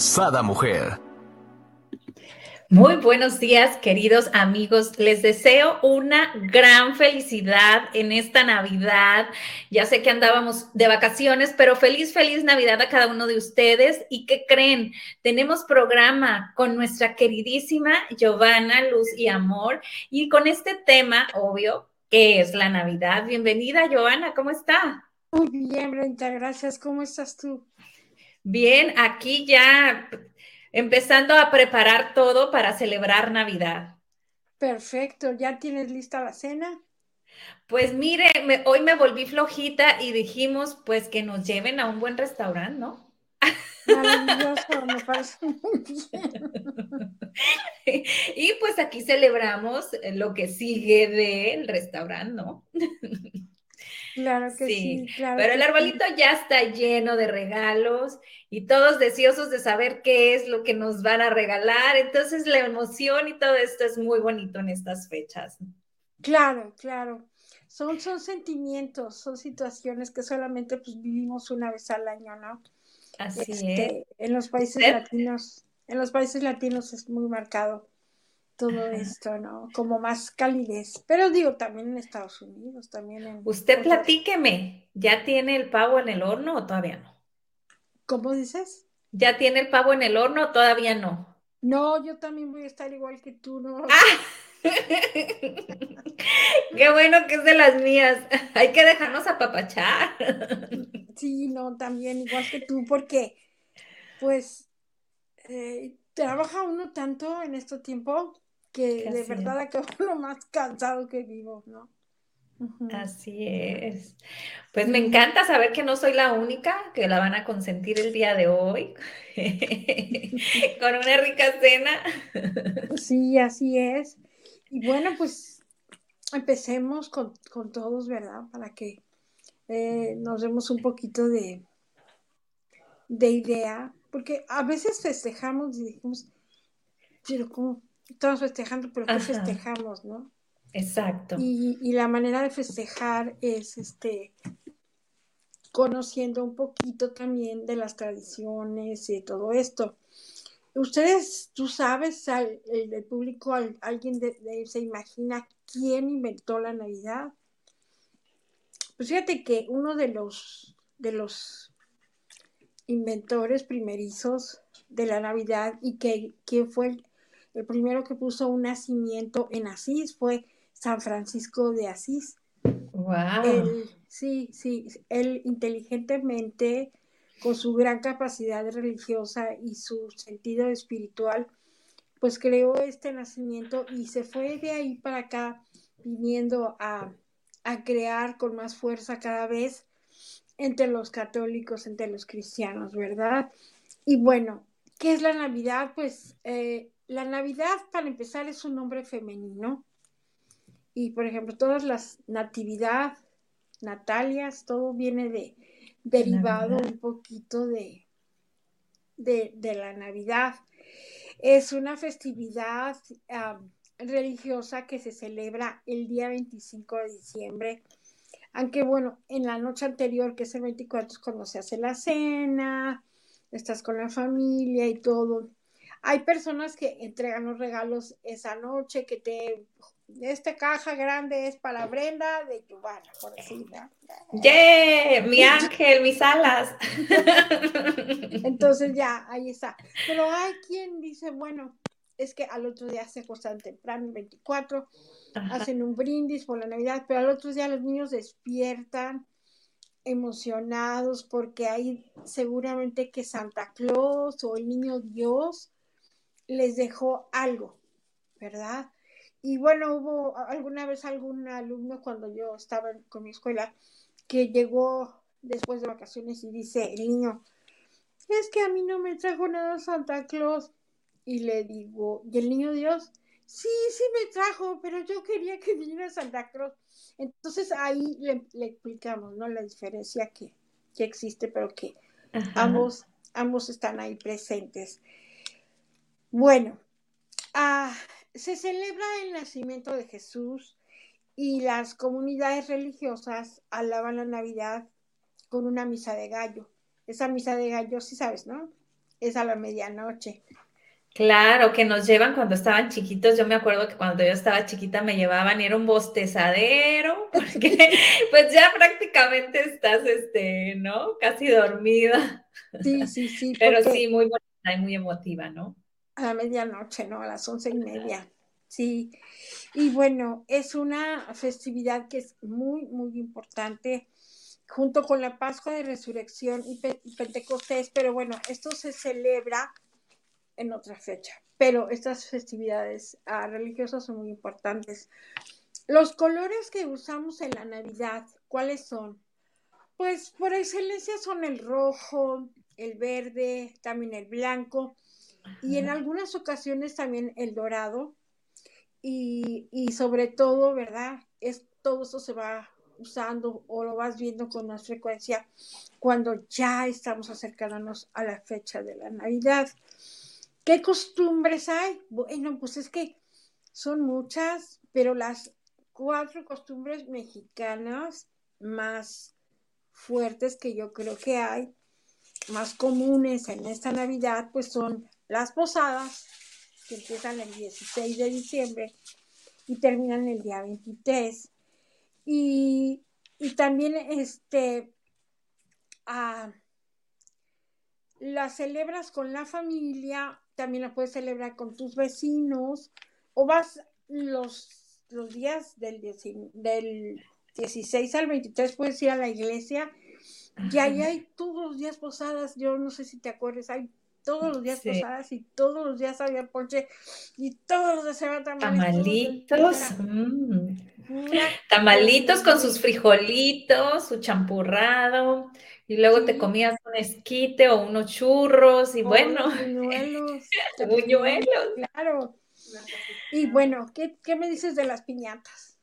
Sada Mujer. Muy buenos días, queridos amigos. Les deseo una gran felicidad en esta Navidad. Ya sé que andábamos de vacaciones, pero feliz, feliz Navidad a cada uno de ustedes. ¿Y qué creen? Tenemos programa con nuestra queridísima Giovanna Luz y Amor y con este tema, obvio, que es la Navidad. Bienvenida, Giovanna, ¿cómo está? Muy bien, Brenda, gracias. ¿Cómo estás tú? Bien, aquí ya empezando a preparar todo para celebrar Navidad. Perfecto, ¿ya tienes lista la cena? Pues mire, hoy me volví flojita y dijimos pues que nos lleven a un buen restaurante, ¿no? Maravilloso, me parece muy bien. Y pues aquí celebramos lo que sigue del restaurante, ¿no? Claro que sí, claro. Pero el arbolito ya está lleno de regalos y todos deseosos de saber qué es lo que nos van a regalar. Entonces la emoción y todo esto es muy bonito en estas fechas. Claro, claro. Son, son sentimientos, son situaciones que solamente pues vivimos una vez al año, ¿no? Así Este, es. En los países latinos, en los países latinos es muy marcado todo esto, ¿no? Como más calidez. Pero digo, también en Estados Unidos, también en... Usted platíqueme, ¿ya tiene el pavo en el horno o todavía no? ¿Cómo dices? ¿Ya tiene el pavo en el horno o todavía no? No, yo también voy a estar igual que tú, ¿no? Qué bueno que es de las mías. Hay que dejarnos apapachar. Sí, no, también igual que tú, porque pues eh, trabaja uno tanto en este tiempo que de verdad acaba uno más cansado que vivo, ¿no? Así es. Pues me encanta saber que no soy la única que la van a consentir el día de hoy con una rica cena. Sí, así es. Y bueno, pues empecemos con, con todos, ¿verdad? Para que eh, nos demos un poquito de, de idea, porque a veces festejamos y decimos, pero ¿cómo? Estamos festejando, pero ¿qué festejamos, no? Exacto. Y, y la manera de festejar es este conociendo un poquito también de las tradiciones y de todo esto. Ustedes, tú sabes, al- el, el público, al- alguien de- de- se imagina quién inventó la Navidad. Pues fíjate que uno de los de los inventores primerizos de la Navidad y que, que fue el, el primero que puso un nacimiento en Asís fue San Francisco de Asís. Wow. Él, sí, sí, él inteligentemente, con su gran capacidad religiosa y su sentido espiritual, pues creó este nacimiento y se fue de ahí para acá viniendo a, a crear con más fuerza cada vez entre los católicos, entre los cristianos, ¿verdad? Y bueno, ¿qué es la Navidad? Pues eh, la Navidad, para empezar, es un nombre femenino. Y por ejemplo, todas las natividad, Natalias, todo viene de derivado Navidad. un poquito de, de, de la Navidad. Es una festividad um, religiosa que se celebra el día 25 de diciembre. Aunque bueno, en la noche anterior, que es el 24, es cuando se hace la cena, estás con la familia y todo. Hay personas que entregan los regalos esa noche, que te esta caja grande es para Brenda de Giovanna, por decirlo. ¡Yeah! Mi ángel, mis alas. Entonces ya, ahí está. Pero hay quien dice, bueno, es que al otro día se acostan temprano, el 24, Ajá. hacen un brindis por la Navidad, pero al otro día los niños despiertan emocionados porque hay seguramente que Santa Claus o el niño Dios les dejó algo, ¿verdad? Y bueno, hubo alguna vez algún alumno cuando yo estaba con mi escuela que llegó después de vacaciones y dice el niño, es que a mí no me trajo nada Santa Claus. y le digo, ¿y el niño Dios? Sí, sí me trajo, pero yo quería que viniera Santa Cruz. Entonces ahí le, explicamos, ¿no? La diferencia que, que existe, pero que ambos, ambos están ahí presentes. Bueno, ah, se celebra el nacimiento de Jesús y las comunidades religiosas alaban la Navidad con una misa de gallo. Esa misa de gallo, sí sabes, ¿no? Es a la medianoche. Claro, que nos llevan cuando estaban chiquitos. Yo me acuerdo que cuando yo estaba chiquita me llevaban y era un bostezadero, porque pues ya prácticamente estás, este, ¿no? Casi dormida. Sí, sí, sí. Pero sí, muy bonita y muy emotiva, ¿no? A la medianoche, ¿no? A las once y media. Sí. Y bueno, es una festividad que es muy, muy importante junto con la Pascua de Resurrección y, Pentecostés, pero bueno, esto se celebra en otra fecha, pero estas festividades ah, religiosas son muy importantes. Los colores que usamos en la Navidad, ¿cuáles son? Pues por excelencia son el rojo, el verde, también el blanco y en algunas ocasiones también el dorado y, y sobre todo, ¿verdad? Es, todo eso se va usando o lo vas viendo con más frecuencia cuando ya estamos acercándonos a la fecha de la Navidad. ¿Qué costumbres hay? Bueno, pues es que son muchas, pero las cuatro costumbres mexicanas más fuertes que yo creo que hay, más comunes en esta Navidad, pues son las posadas, que empiezan el 16 de diciembre y terminan el día 23. Y, también este, ah, la celebras con la familia, también la puedes celebrar con tus vecinos, o vas los, los días del, del 16 al 23, puedes ir a la iglesia, y ahí hay todos los días posadas, yo no sé si te acuerdas, hay todos los días posadas y todos los días había ponche y todos los días se tamalitos. Mm. Tamalitos con sus frijolitos, su champurrado, y luego te comías un esquite o unos churros, y bueno. Buñuelos. buñuelos. Claro. Y bueno, ¿qué, ¿qué me dices de las piñatas?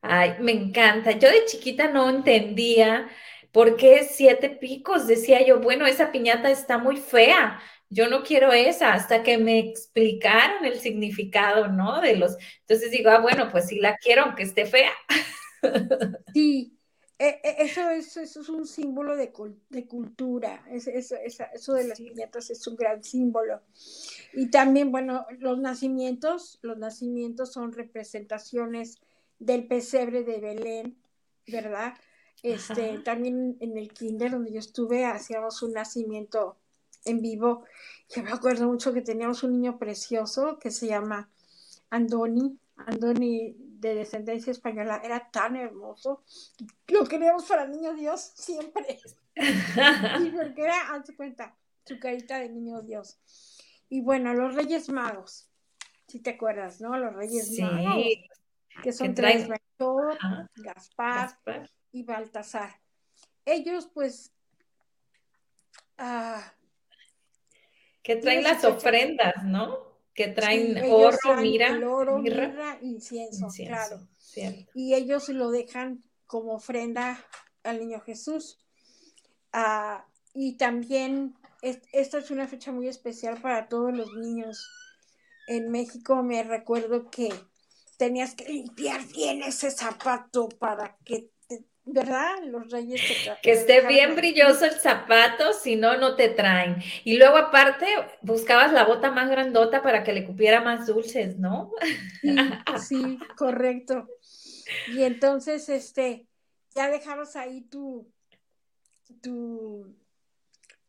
Ay, me encanta. Yo de chiquita no entendía ¿Por qué siete picos? Decía yo, bueno, esa piñata está muy fea. Yo no quiero esa, hasta que me explicaron el significado, ¿no? De los. Entonces digo, ah, bueno, pues sí la quiero, aunque esté fea. Sí, e, e, eso es, eso es un símbolo de, de cultura. eso de las piñatas es un gran símbolo. Y también, bueno, los nacimientos, los nacimientos son representaciones del pesebre de Belén, ¿verdad? Este, también en el kinder donde yo estuve hacíamos un nacimiento en vivo. Yo me acuerdo mucho que teníamos un niño precioso que se llama Andoni. Andoni de descendencia española era tan hermoso. Lo queríamos para niño Dios siempre. y porque era, hazte cuenta, su carita de niño Dios. Y bueno, los Reyes Magos, si te acuerdas, ¿no? Los Reyes Magos, que son tres, Gaspar, y Baltasar. Ellos pues... Ah, que traen las ofrendas, ¿no? Que traen oro, mira, oro, mirra, incienso, claro. Y ellos lo dejan como ofrenda al niño Jesús. Ah, y también esta es una fecha muy especial para todos los niños. En México me recuerdo que tenías que limpiar bien ese zapato para que ¿verdad? Los reyes Que esté bien brilloso el zapato, si no, no te traen. Y luego aparte buscabas la bota más grandota para que le cupiera más dulces, ¿no? Sí, correcto. Y entonces, este, ya dejabas ahí tu, tu,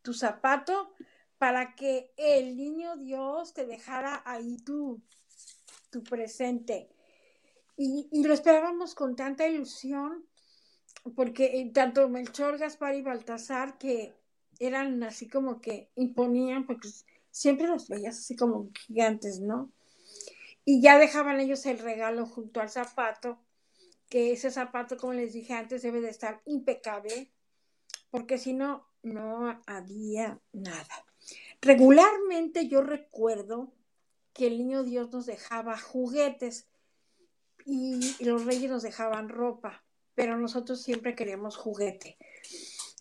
tu zapato para que el niño Dios te dejara ahí tu, tu presente. Y, y lo esperábamos con tanta ilusión porque eh, tanto Melchor, Gaspar y Baltasar, que eran así como que imponían, porque siempre los veías así como gigantes, ¿no? Y ya dejaban ellos el regalo junto al zapato, que ese zapato, como les dije antes, debe de estar impecable, porque si no, no había nada. Regularmente yo recuerdo que el niño Dios nos dejaba juguetes y, los reyes nos dejaban ropa, pero nosotros siempre queríamos juguete.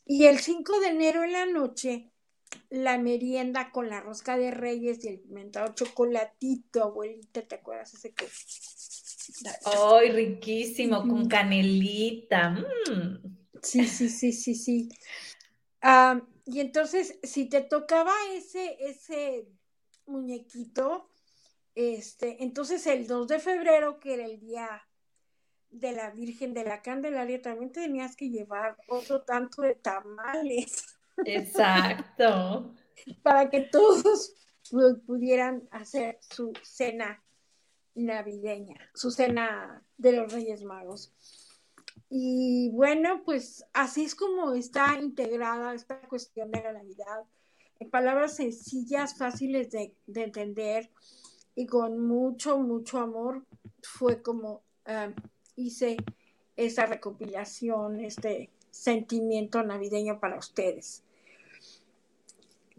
Y el 5 de enero en la noche, la merienda con la rosca de reyes y el pimentado chocolatito, abuelita, ¿te acuerdas ese que? ¡Ay, riquísimo! Con canelita. Mm. Sí, sí, sí, sí, sí. Y entonces, si te tocaba ese, ese muñequito, este, entonces el 2 de febrero, que era el día de la Virgen de la Candelaria, también tenías que llevar otro tanto de tamales. Exacto. para que todos pudieran hacer su cena navideña, su cena de los Reyes Magos. Y bueno, pues así es como está integrada esta cuestión de la Navidad, en palabras sencillas, fáciles de, de entender, y con mucho, mucho amor fue como eh, hice esa recopilación, este sentimiento navideño para ustedes.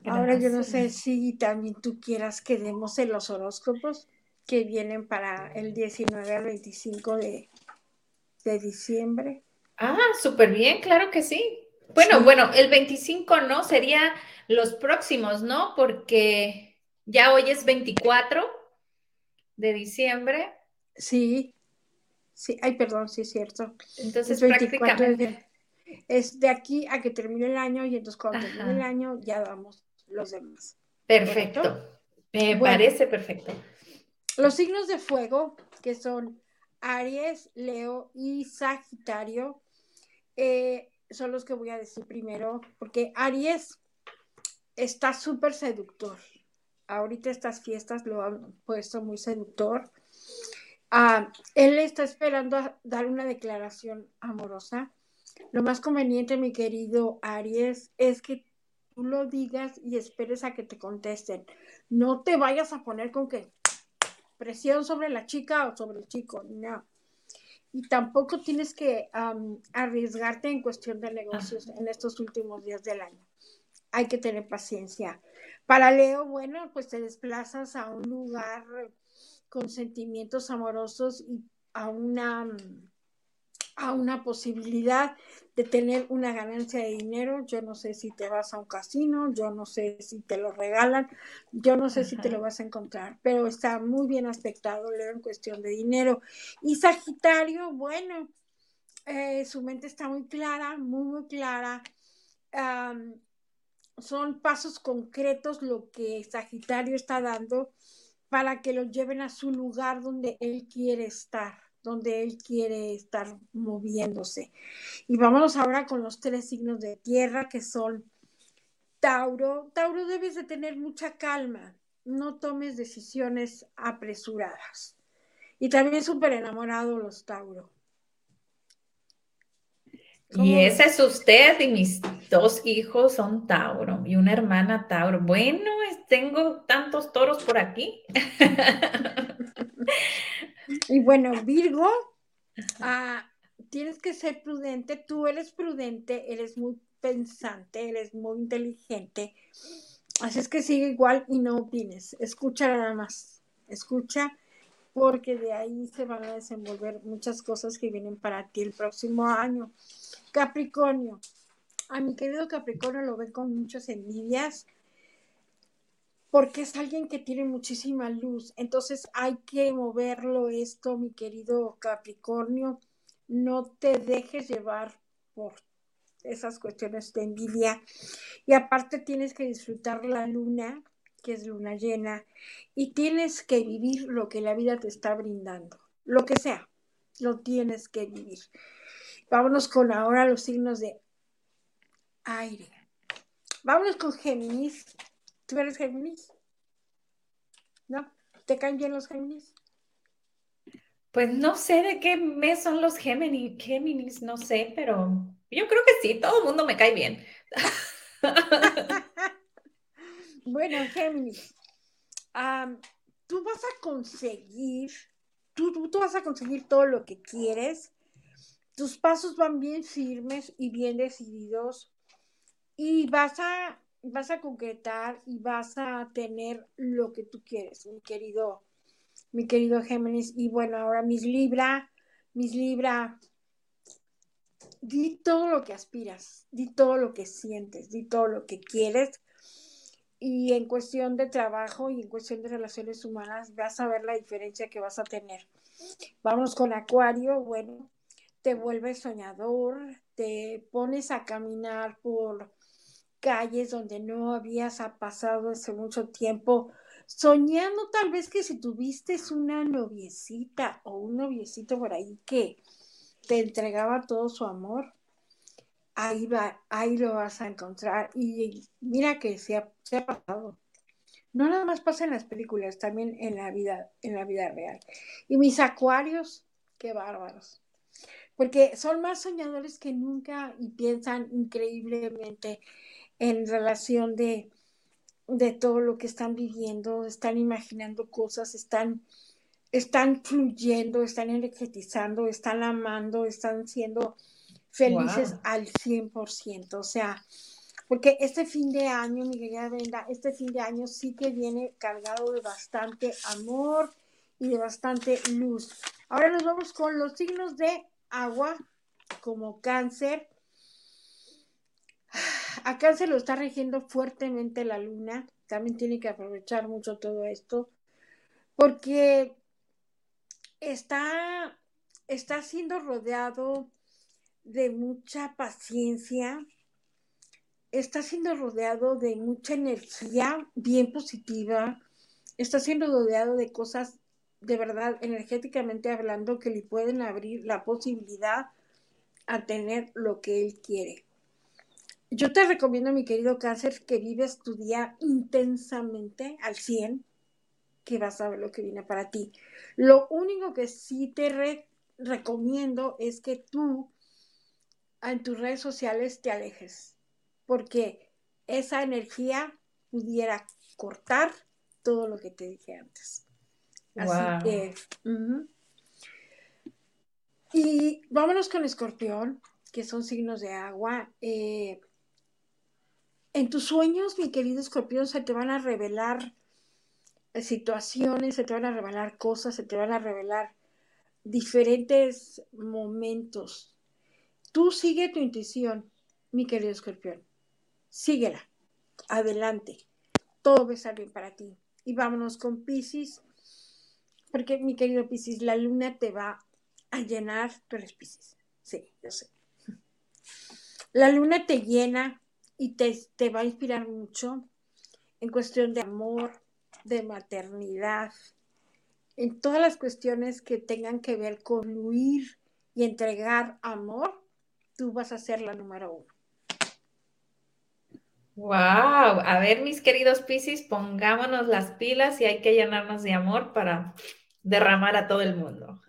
Ahora yo no sé si también tú quieras que demos en los horóscopos que vienen para el 19 al 25 de, de diciembre. Ah, súper bien, claro que sí. Bueno, bueno, el 25 no, sería los próximos, ¿no? Porque ya hoy es 24 de diciembre. Sí, sí, ay, perdón, sí es cierto. Entonces, prácticamente... es de aquí a que termine el año y entonces cuando termine el año ya damos los demás. Perfecto. Me parece perfecto. Los signos de fuego, que son Aries, Leo y Sagitario, eh, son los que voy a decir primero, porque Aries está súper seductor ahorita estas fiestas lo han puesto muy seductor. Ah, él está esperando a dar una declaración amorosa. Lo más conveniente, mi querido Aries, es que tú lo digas y esperes a que te contesten. No te vayas a poner con que presión sobre la chica o sobre el chico, no. Y tampoco tienes que arriesgarte en cuestión de negocios en estos últimos días del año. Hay que tener paciencia. Para Leo, bueno, pues te desplazas a un lugar con sentimientos amorosos y a una, a una posibilidad de tener una ganancia de dinero. Yo no sé si te vas a un casino, yo no sé si te lo regalan, yo no sé si te lo vas a encontrar, pero está muy bien aspectado Leo en cuestión de dinero. Y Sagitario, bueno, eh, su mente está muy clara, muy, muy clara son pasos concretos lo que Sagitario está dando para que lo lleven a su lugar donde él quiere estar, donde él quiere estar moviéndose. Y vámonos ahora con los tres signos de tierra que son Tauro. Tauro debes de tener mucha calma, no tomes decisiones apresuradas. Y también súper enamorado los Tauro. Y ese es usted y mis dos hijos son Tauro y una hermana Tauro. Bueno, tengo tantos toros por aquí. y bueno, Virgo, ah, tienes que ser prudente. Tú eres prudente, eres muy pensante, eres muy inteligente. Así es que sigue igual y no opines. Escucha nada más. Escucha porque de ahí se van a desenvolver muchas cosas que vienen para ti el próximo año. Capricornio. A mi querido Capricornio lo ven con muchas envidias porque es alguien que tiene muchísima luz. Entonces hay que moverlo esto, mi querido Capricornio. No te dejes llevar por esas cuestiones de envidia. Y aparte tienes que disfrutar la luna, que es luna llena, y tienes que vivir lo que la vida te está brindando. Lo que sea, lo tienes que vivir. Vámonos con ahora los signos de aire. Vámonos con Géminis. ¿Tú eres Géminis? ¿No? ¿Te caen bien los Géminis? Pues no sé de qué mes son los Géminis, Géminis, no sé, pero yo creo que sí, todo el mundo me cae bien. bueno, Géminis, tú vas a conseguir, tú, tú vas a conseguir todo lo que quieres tus pasos van bien firmes y bien decididos y vas a vas a concretar y vas a tener lo que tú quieres, mi querido, mi querido Géminis. Y bueno, ahora mis Libra, mis Libra, di todo lo que aspiras, di todo lo que sientes, di todo lo que quieres. Y en cuestión de trabajo y en cuestión de relaciones humanas, vas a ver la diferencia que vas a tener. Vamos con Acuario, bueno, te vuelves soñador, te pones a caminar por calles donde no habías pasado hace mucho tiempo, soñando tal vez que si tuviste una noviecita o un noviecito por ahí que te entregaba todo su amor, ahí va, ahí lo vas a encontrar. Y mira que se ha, se ha pasado. No nada más pasa en las películas, también en la vida, en la vida real. Y mis acuarios, qué bárbaros. Porque son más soñadores que nunca y piensan increíblemente en relación de, de todo lo que están viviendo, están imaginando cosas, están, están fluyendo, están energetizando, están amando, están siendo felices al 100%. O sea, porque este fin de año, mi querida Brenda, este fin de año sí que viene cargado de bastante amor y de bastante luz. Ahora nos vamos con los signos de agua, como cáncer, Acá se lo está rigiendo fuertemente la luna. También tiene que aprovechar mucho todo esto. Porque está, está siendo rodeado de mucha paciencia. Está siendo rodeado de mucha energía bien positiva. Está siendo rodeado de cosas de verdad energéticamente hablando que le pueden abrir la posibilidad a tener lo que él quiere. Yo te recomiendo, mi querido cáncer, que vives tu día intensamente al 100, que vas a ver lo que viene para ti. Lo único que sí te recomiendo es que tú en tus redes sociales te alejes, porque esa energía pudiera cortar todo lo que te dije antes. Así que... Y vámonos con escorpión, que son signos de agua. Eh, en tus sueños, mi querido escorpión, se te van a revelar situaciones, se te van a revelar cosas, se te van a revelar diferentes momentos. Tú sigue tu intuición, mi querido escorpión. Síguela. Adelante. Todo va a estar bien para ti. Y vámonos con Pisces, porque mi querido Pisces, la luna te va a llenar. Tú eres Pisces. Sí, yo sé. La luna te llena y te, va a inspirar mucho en cuestión de amor, de maternidad, en todas las cuestiones que tengan que ver con fluir y entregar amor, tú vas a ser la número uno. Wow, a ver mis queridos Piscis, pongámonos las pilas y hay que llenarnos de amor para derramar a todo el mundo.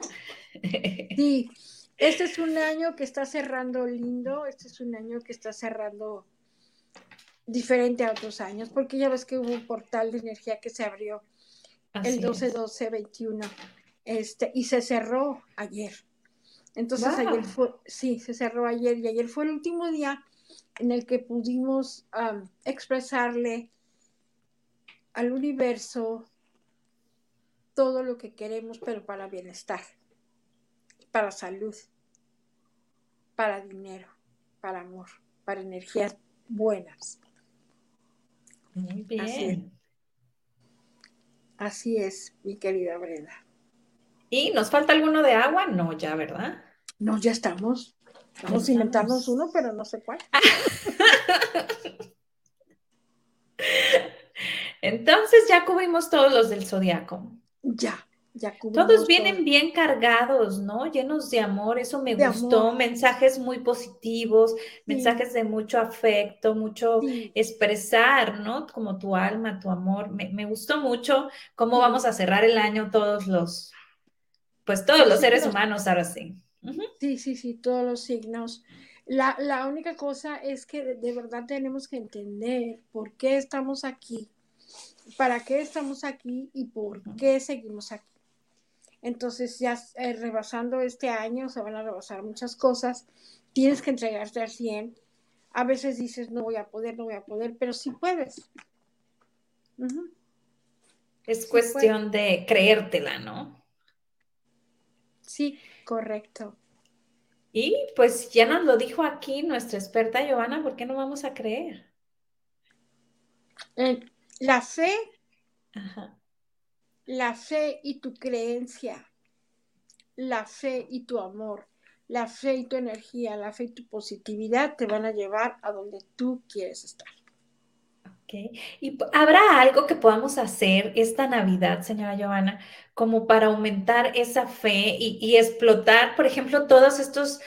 Sí, este es un año que está cerrando lindo, este es un año que está cerrando diferente a otros años, porque ya ves que hubo un portal de energía que se abrió el 12-12-21 este, y se cerró ayer. Entonces ayer fue, sí, se cerró ayer y ayer fue el último día en el que pudimos expresarle al universo todo lo que queremos, pero para bienestar, para salud, para dinero, para amor, para energías buenas. Muy bien. Así es. mi querida Brenda. ¿Y nos falta alguno de agua? No, ya, ¿verdad? No, ya estamos. Vamos a inventarnos uno, pero no sé cuál. Entonces ya cubrimos todos los del zodiaco. Ya. Todos vienen bien cargados, ¿no? Llenos de amor, eso me gustó, mensajes muy positivos, mensajes de mucho afecto, mucho expresar, ¿no? Como tu alma, tu amor. Me, gustó mucho cómo vamos a cerrar el año todos los, pues todos los seres humanos ahora sí. Sí, sí, sí, todos los signos. La, la única cosa es que de verdad tenemos que entender por qué estamos aquí, para qué estamos aquí y por qué seguimos aquí. Entonces ya eh, rebasando este año se van a rebasar muchas cosas. Tienes que entregarte al 100. A veces dices, no voy a poder, no voy a poder, pero sí puedes. Es cuestión de creértela, ¿no? Sí, correcto. Y pues ya nos lo dijo aquí nuestra experta Giovanna, ¿por qué no vamos a creer? Eh, la fe, la fe y tu creencia, la fe y tu amor, la fe y tu energía, la fe y tu positividad te van a llevar a donde tú quieres estar. ¿Y habrá algo que podamos hacer esta Navidad, señora Giovanna, como para aumentar esa fe y, explotar, por ejemplo, todos estos,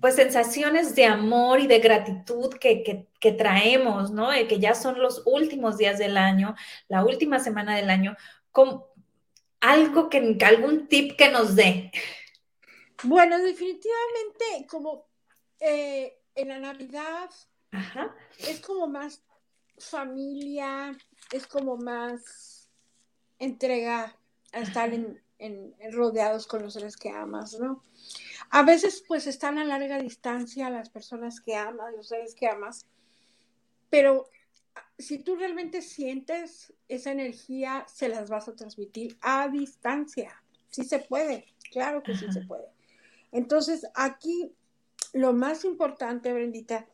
pues, sensaciones de amor y de gratitud que, traemos, ¿no? que ya son los últimos días del año, la última semana del año, con algo que, algún tip que nos dé. Bueno, definitivamente, como eh, en la Navidad es como más familia, es como más entrega a estar en, rodeados con los seres que amas, ¿no? A veces pues están a larga distancia las personas que amas, los seres que amas, pero si tú realmente sientes esa energía, se las vas a transmitir a distancia. Sí se puede, claro que sí se puede. Entonces, aquí lo más importante, Brendita,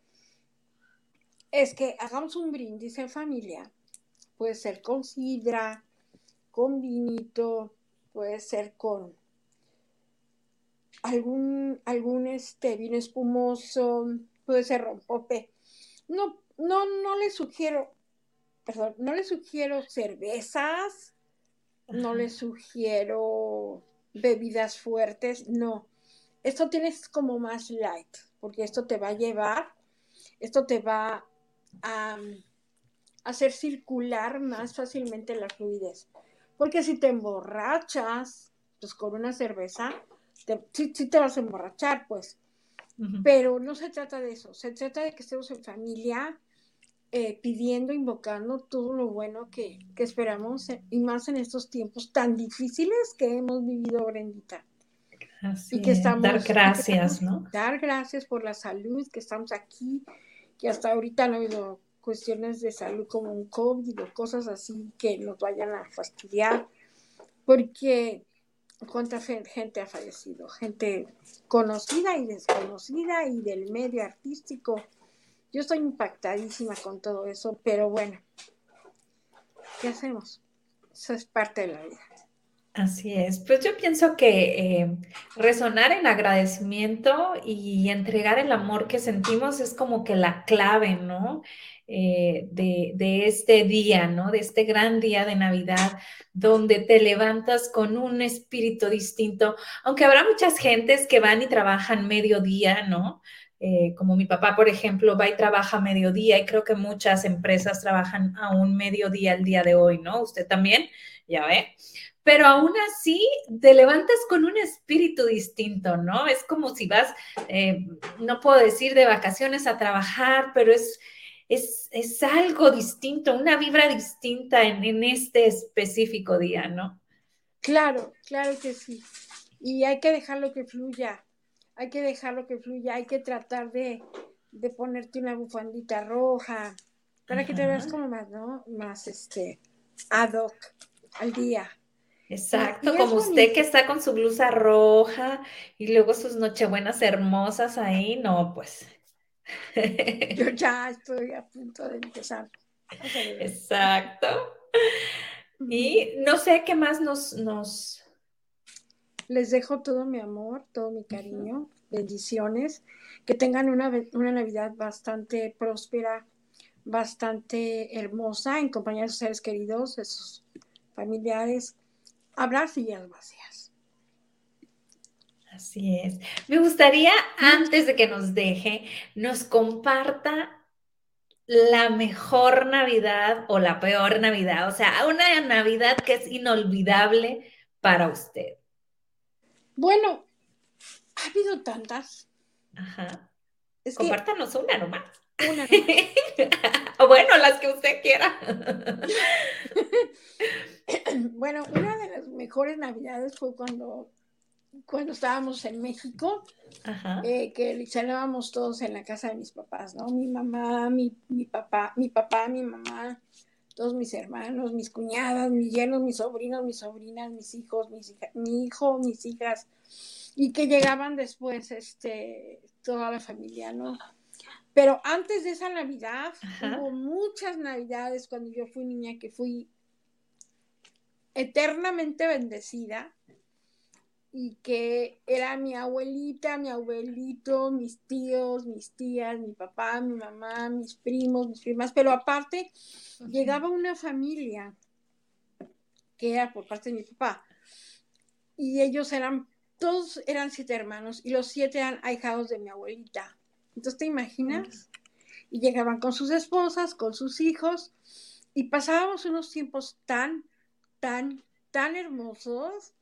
es que hagamos un brindis en familia. Puede ser con sidra, con vinito, puede ser con algún, algún este, vino espumoso, puede ser rompope. No, no, no le sugiero, perdón, no le sugiero cervezas, no le sugiero bebidas fuertes, no. Esto tienes como más light, porque esto te va a llevar, esto te va a, hacer circular más fácilmente la fluidez. Porque si te emborrachas, pues con una cerveza, te, sí, te vas a emborrachar, pues. Pero no se trata de eso, se trata de que estemos en familia eh, pidiendo, invocando todo lo bueno que, esperamos eh, y más en estos tiempos tan difíciles que hemos vivido, Brendita. y que estamos, dar gracias, ¿no? Dar gracias por la salud, que estamos aquí, que hasta ahorita no ha habido cuestiones de salud como un COVID o cosas así que nos vayan a fastidiar, porque cuánta gente ha fallecido, gente conocida y desconocida y del medio artístico. Yo estoy impactadísima con todo eso, pero bueno, ¿qué hacemos? Eso es parte de la vida. Así es, pues yo pienso que eh, resonar en agradecimiento y entregar el amor que sentimos es como que la clave, ¿no? Eh, de, este día, ¿no? De este gran día de Navidad, donde te levantas con un espíritu distinto, aunque habrá muchas gentes que van y trabajan mediodía, ¿no? Eh, como mi papá, por ejemplo, va y trabaja mediodía y creo que muchas empresas trabajan a un mediodía el día de hoy, ¿no? Usted también, ya ve pero aún así te levantas con un espíritu distinto, ¿no? Es como si vas, eh, no puedo decir de vacaciones a trabajar, pero es, es, algo distinto, una vibra distinta en, este específico día, ¿no? Claro, claro que sí. Y hay que dejarlo que fluya, hay que dejarlo que fluya, hay que tratar de, ponerte una bufandita roja para que te veas como más, ¿no? Más este, ad hoc al día. Exacto, como usted que está con su blusa roja y luego sus nochebuenas hermosas ahí, no, pues. Yo ya estoy a punto de empezar. Exacto. Y no sé qué más nos, nos... Les dejo todo mi amor, todo mi cariño, bendiciones, que tengan una, una Navidad bastante próspera, bastante hermosa en compañía de sus seres queridos, de sus familiares habrá sillas vacías. Así es. Me gustaría, antes de que nos deje, nos comparta la mejor Navidad o la peor Navidad, o sea, una Navidad que es inolvidable para usted. Bueno, ha habido tantas. Ajá. Compártanos una nomás. Una o bueno, las que usted quiera. bueno, una de las mejores navidades fue cuando cuando estábamos en México, eh, que cenábamos todos en la casa de mis papás, ¿no? Mi mamá, mi, mi papá, mi papá, mi mamá, todos mis hermanos, mis cuñadas, mis yernos, mis sobrinos, mis sobrinas, mis hijos, mis hijas, mi hijo, mis hijas, y que llegaban después, este, toda la familia, ¿no? Pero antes de esa Navidad, hubo muchas Navidades cuando yo fui niña que fui eternamente bendecida y que era mi abuelita, mi abuelito, mis tíos, mis tías, mi papá, mi mamá, mis primos, mis primas, pero aparte llegaba una familia que era por parte de mi papá y ellos eran, todos eran siete hermanos y los siete eran ahijados de mi abuelita. Entonces, ¿te imaginas? Y llegaban con sus esposas, con sus hijos y pasábamos unos tiempos tan, tan, tan hermosos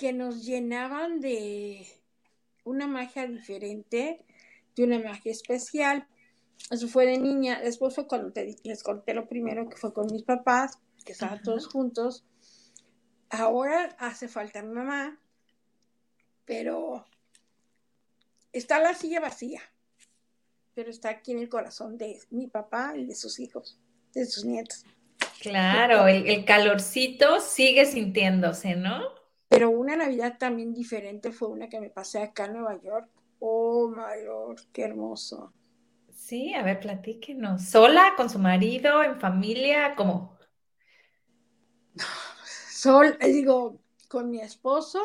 que nos llenaban de una magia diferente, de una magia especial. Eso fue de niña. Después fue cuando les conté lo primero, que fue con mis papás, que estaban todos juntos. Ahora hace falta mi mamá, pero está la silla vacía, pero está aquí en el corazón de mi papá y de sus hijos, de sus nietos. Claro, el calorcito sigue sintiéndose, ¿no? Pero una Navidad también diferente fue una que me pasé acá en Nueva York. Oh, my Lord, qué hermoso. Sí, a ver, platíquenos. ¿Sola, con su marido, en familia? ¿Cómo? Sol, eh, digo, con mi esposo,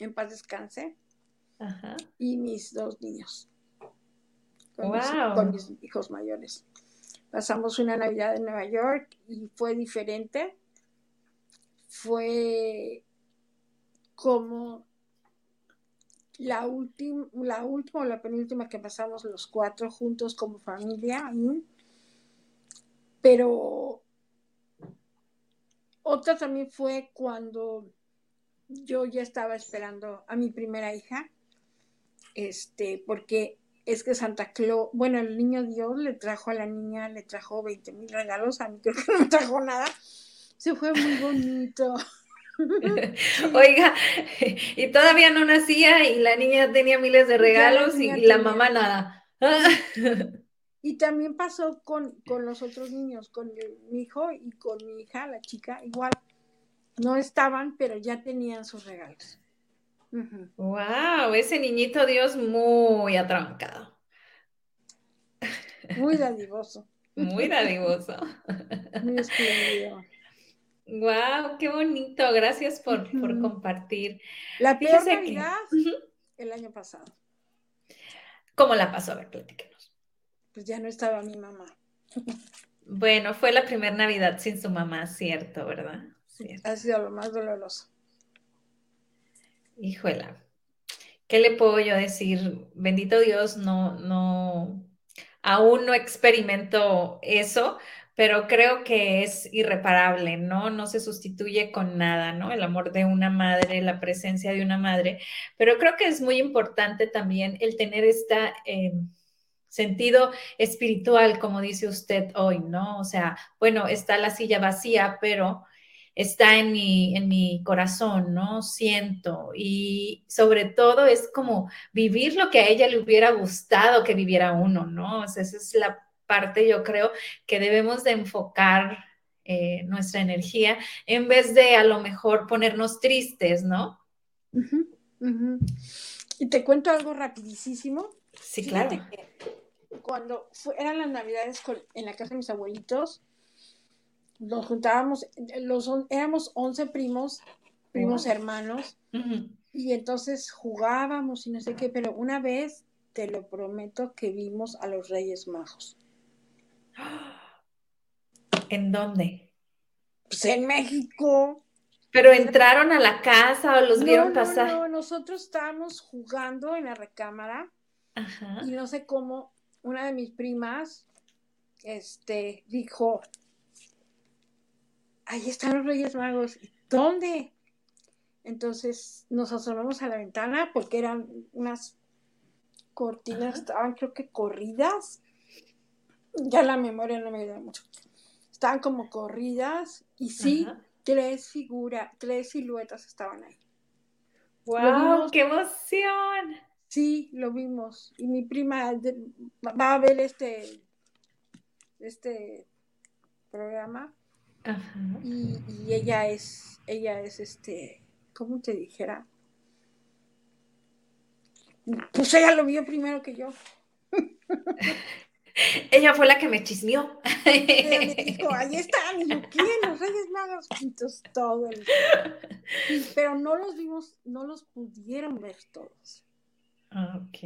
en paz descanse, Ajá. y mis dos niños. Con, wow. mis, con mis hijos mayores. Pasamos una Navidad en Nueva York y fue diferente. Fue como la última, la última o la penúltima que pasamos los cuatro juntos como familia, pero otra también fue cuando yo ya estaba esperando a mi primera hija, este, porque es que Santa Claus, bueno, el niño Dios le trajo a la niña, le trajo 20 mil regalos, a mí creo que no trajo nada, se fue muy bonito. Oiga, y todavía no nacía y la niña tenía miles de regalos y, la mamá nada. y también pasó con, los otros niños, con mi hijo y con mi hija, la chica, igual. No estaban, pero ya tenían sus regalos. Wow, ese niñito Dios muy atrancado. Muy dadivoso. Muy dadivoso. Muy espléndido. Wow, qué bonito. Gracias por, compartir. La peor Navidad el año pasado. ¿Cómo la pasó? A ver, platíquenos. Pues ya no estaba mi mamá. Bueno, fue la primera Navidad sin su mamá, cierto, ¿verdad? Ha sido lo más doloroso. Híjola. ¿Qué le puedo yo decir? Bendito Dios, no, no, aún no experimento eso, pero creo que es irreparable, ¿no? No se sustituye con nada, ¿no? El amor de una madre, la presencia de una madre, pero creo que es muy importante también el tener este sentido espiritual, como dice usted hoy, ¿no? O sea, bueno, está la silla vacía, pero está en mi, en mi corazón, ¿no? Siento. Y sobre todo es como vivir lo que a ella le hubiera gustado que viviera uno, ¿no? O sea, esa es la parte yo creo que debemos de enfocar eh, nuestra energía en vez de a lo mejor ponernos tristes, ¿no? Y te cuento algo rapidísimo. Sí, claro. cuando eran las navidades en la casa de mis abuelitos, nos juntábamos, los, éramos 11 primos, primos hermanos, y entonces jugábamos y no sé qué, pero una vez, te lo prometo, que vimos a los Reyes Majos. ¿En dónde? Pues en México. ¿Pero entraron a la casa o los vieron pasar? No, nosotros estábamos jugando en la recámara y no sé cómo una de mis primas este, dijo, ahí están los Reyes Magos. ¿Dónde? Entonces nos asomamos a la ventana porque eran unas cortinas, estaban creo que corridas ya la memoria no me ayuda mucho. Estaban como corridas y sí, tres figuras, tres siluetas estaban ahí. ¡Wow! ¡Qué emoción! Sí, lo vimos. Y mi prima va a ver este, este programa. Y, y, ella es, ella es este, ¿cómo te dijera? Pues ella lo vio primero que yo. Ella fue la que me chismeó. Ella me dijo, ahí están, y yo, ¿quién? Los Reyes Magos, pintos todos. Pero no los vimos, no los pudieron ver todos. Ok.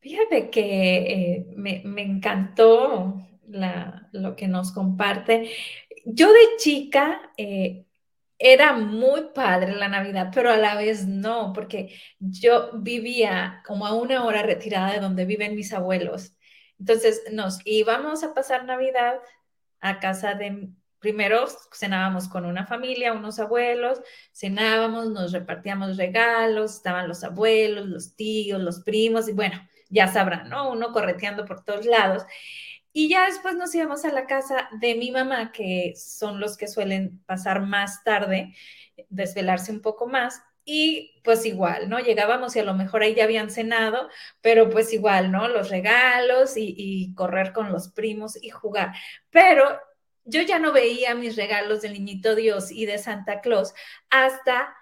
Fíjate que eh, me, encantó lo que nos comparte. Yo de chica eh, era muy padre la Navidad, pero a la vez no, porque yo vivía como a una hora retirada de donde viven mis abuelos. Entonces nos íbamos a pasar Navidad a casa de, primero cenábamos con una familia, unos abuelos, cenábamos, nos repartíamos regalos, estaban los abuelos, los tíos, los primos, y bueno, ya sabrán, ¿no? Uno correteando por todos lados. Y ya después nos íbamos a la casa de mi mamá, que son los que suelen pasar más tarde, desvelarse un poco más. Y pues igual, ¿no? Llegábamos y a lo mejor ahí ya habían cenado, pero pues igual, ¿no? Los regalos y, correr con los primos y jugar. Pero yo ya no veía mis regalos del Niñito Dios y de Santa Claus hasta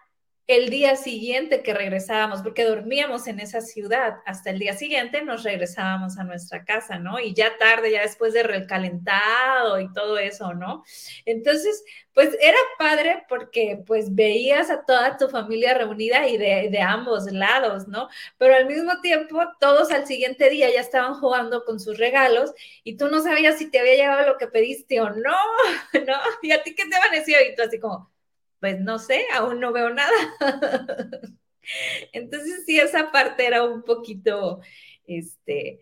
el día siguiente que regresábamos, porque dormíamos en esa ciudad, hasta el día siguiente nos regresábamos a nuestra casa, ¿no? Y ya tarde, ya después de recalentado y todo eso, ¿no? Entonces, pues era padre porque pues veías a toda tu familia reunida y de, ambos lados, ¿no? Pero al mismo tiempo, todos al siguiente día ya estaban jugando con sus regalos y tú no sabías si te había llegado lo que pediste o no, ¿no? Y a ti qué te pareció y tú así como pues no sé, aún no veo nada. Entonces sí, esa parte era un poquito, este,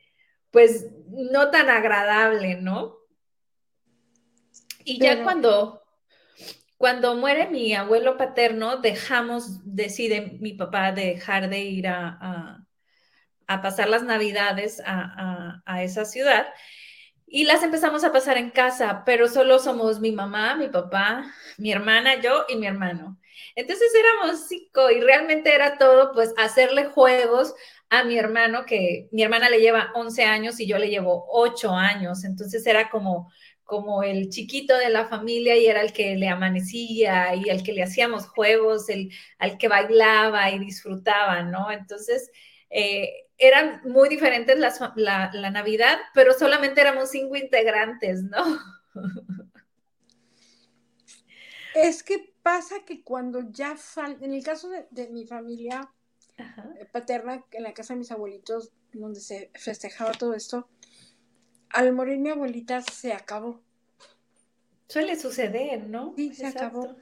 pues no tan agradable, ¿no? Y ya cuando, cuando muere mi abuelo paterno, dejamos, decide mi papá dejar de ir a, pasar las navidades a, a esa ciudad y las empezamos a pasar en casa, pero solo somos mi mamá, mi papá, mi hermana, yo y mi hermano. Entonces éramos cinco y realmente era todo, pues, hacerle juegos a mi hermano, que mi hermana le lleva 11 años y yo le llevo 8 años. Entonces era como, como el chiquito de la familia y era el que le amanecía y al que le hacíamos juegos, el, al que bailaba y disfrutaba, ¿no? Entonces, eh, eran muy diferentes la, la, Navidad, pero solamente éramos cinco integrantes, ¿no? Es que pasa que cuando ya falta, en el caso de, mi familia eh, paterna, en la casa de mis abuelitos, donde se festejaba todo esto, al morir mi abuelita se acabó. Suele suceder, ¿no? Sí, se acabó.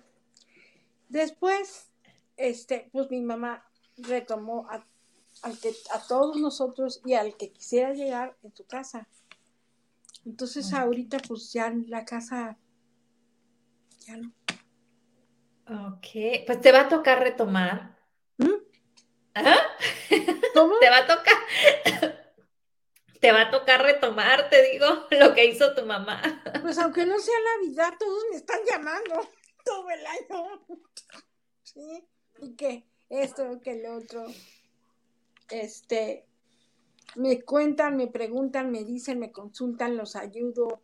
Después, este, pues mi mamá retomó a al que, a todos nosotros y al que quisiera llegar en tu casa. Entonces ahorita pues ya la casa ya no. Ok, pues te va a tocar retomar. ¿Mm? ¿Cómo? Te va a tocar. Te va a tocar retomar, te digo, lo que hizo tu mamá. Pues aunque no sea Navidad, todos me están llamando todo el año. ¿Sí? ¿Y qué? Esto, que el otro este, me cuentan, me preguntan, me dicen, me consultan, los ayudo,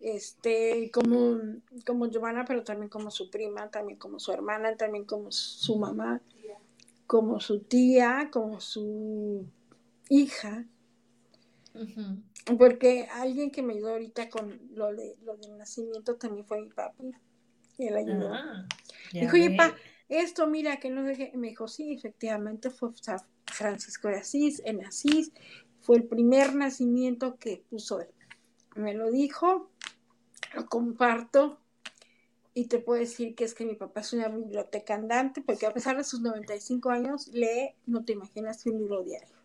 este, como, como Giovanna, pero también como su prima, también como su hermana, también como su mamá, como su tía, como su hija. Porque alguien que me ayudó ahorita con lo, de, lo del nacimiento también fue mi papi. Él ayudó. Ah, Dijo, oye, pa, esto, mira, que no sé Me dijo, sí, efectivamente fue Francisco de Asís, en Asís, fue el primer nacimiento que puso él. Me lo dijo, lo comparto y te puedo decir que es que mi papá es una biblioteca andante porque a pesar de sus 95 años lee, no te imaginas, un libro diario.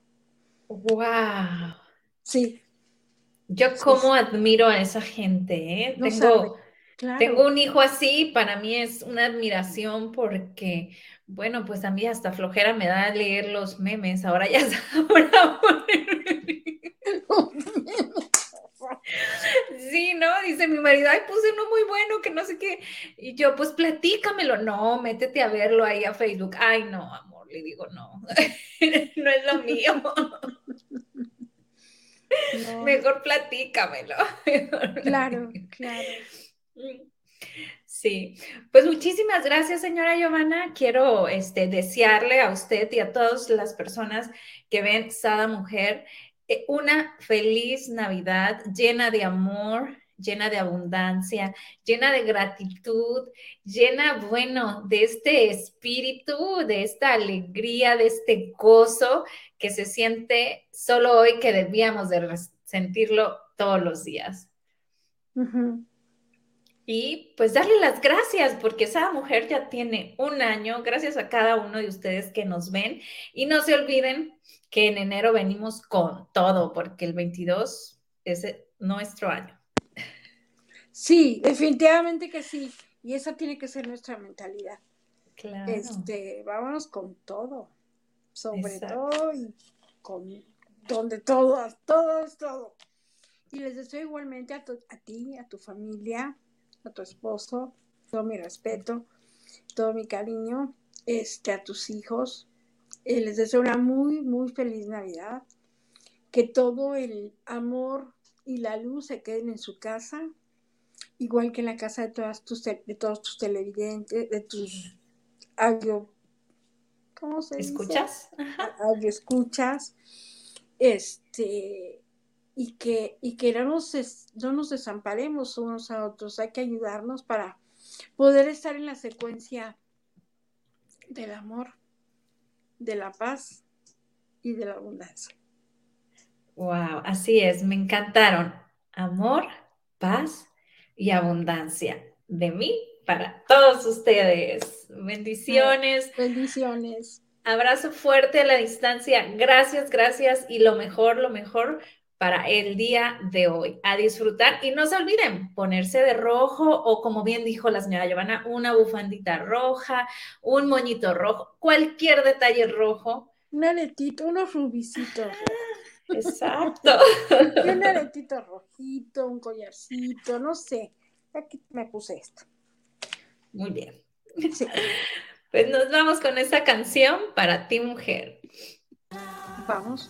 ¡Wow! Sí. Yo como admiro a esa gente, ¿eh? Tengo, tengo un hijo así, para mí es una admiración porque, bueno, pues a mí hasta flojera me da leer los memes, ahora ya sí, ¿no? Dice mi marido, ay, puse uno muy bueno, que no sé qué. Y yo, pues platícamelo. No, métete a verlo ahí a Facebook. Ay, no, amor, le digo, no, no es lo mío. Mejor platícamelo. claro, claro. Sí, pues muchísimas gracias, señora Giovanna. Quiero este, desearle a usted y a todas las personas que ven Sada Mujer eh, una feliz Navidad llena de amor, llena de abundancia, llena de gratitud, llena, bueno, de este espíritu, de esta alegría, de este gozo que se siente solo hoy que debíamos de sentirlo todos los días. Y pues darle las gracias porque esa mujer ya tiene un año, gracias a cada uno de ustedes que nos ven. Y no se olviden que en enero venimos con todo porque el 22 es nuestro año. Sí, definitivamente que sí. Y esa tiene que ser nuestra mentalidad. Claro. Este, vámonos con todo. Sobre todo y con donde todo, todo es todo. Y les deseo igualmente a, a ti, a tu familia, a tu esposo, todo mi respeto, todo mi cariño, este, a tus hijos. Eh, les deseo una muy, muy feliz Navidad. Que todo el amor y la luz se queden en su casa, igual que en la casa de, todas tus, de todos tus televidentes, de tus audio. ¿Cómo se ¿Escuchas? Audio escuchas. Este, y que, y que no, nos, no nos desamparemos unos a otros, hay que ayudarnos para poder estar en la secuencia del amor, de la paz y de la abundancia. Wow, así es, me encantaron. Amor, paz y abundancia de mí para todos ustedes. Bendiciones. Bendiciones. Abrazo fuerte a la distancia. Gracias, gracias y lo mejor, lo mejor para el día de hoy. A disfrutar y no se olviden ponerse de rojo o como bien dijo la señora Giovanna, una bufandita roja, un moñito rojo, cualquier detalle rojo. Un aretito, unos rubicitos. Ah, exacto. un aretito rojito, un collarcito, no sé. Aquí me puse esto. Muy bien. Pues nos vamos con esta canción para ti, mujer. Vamos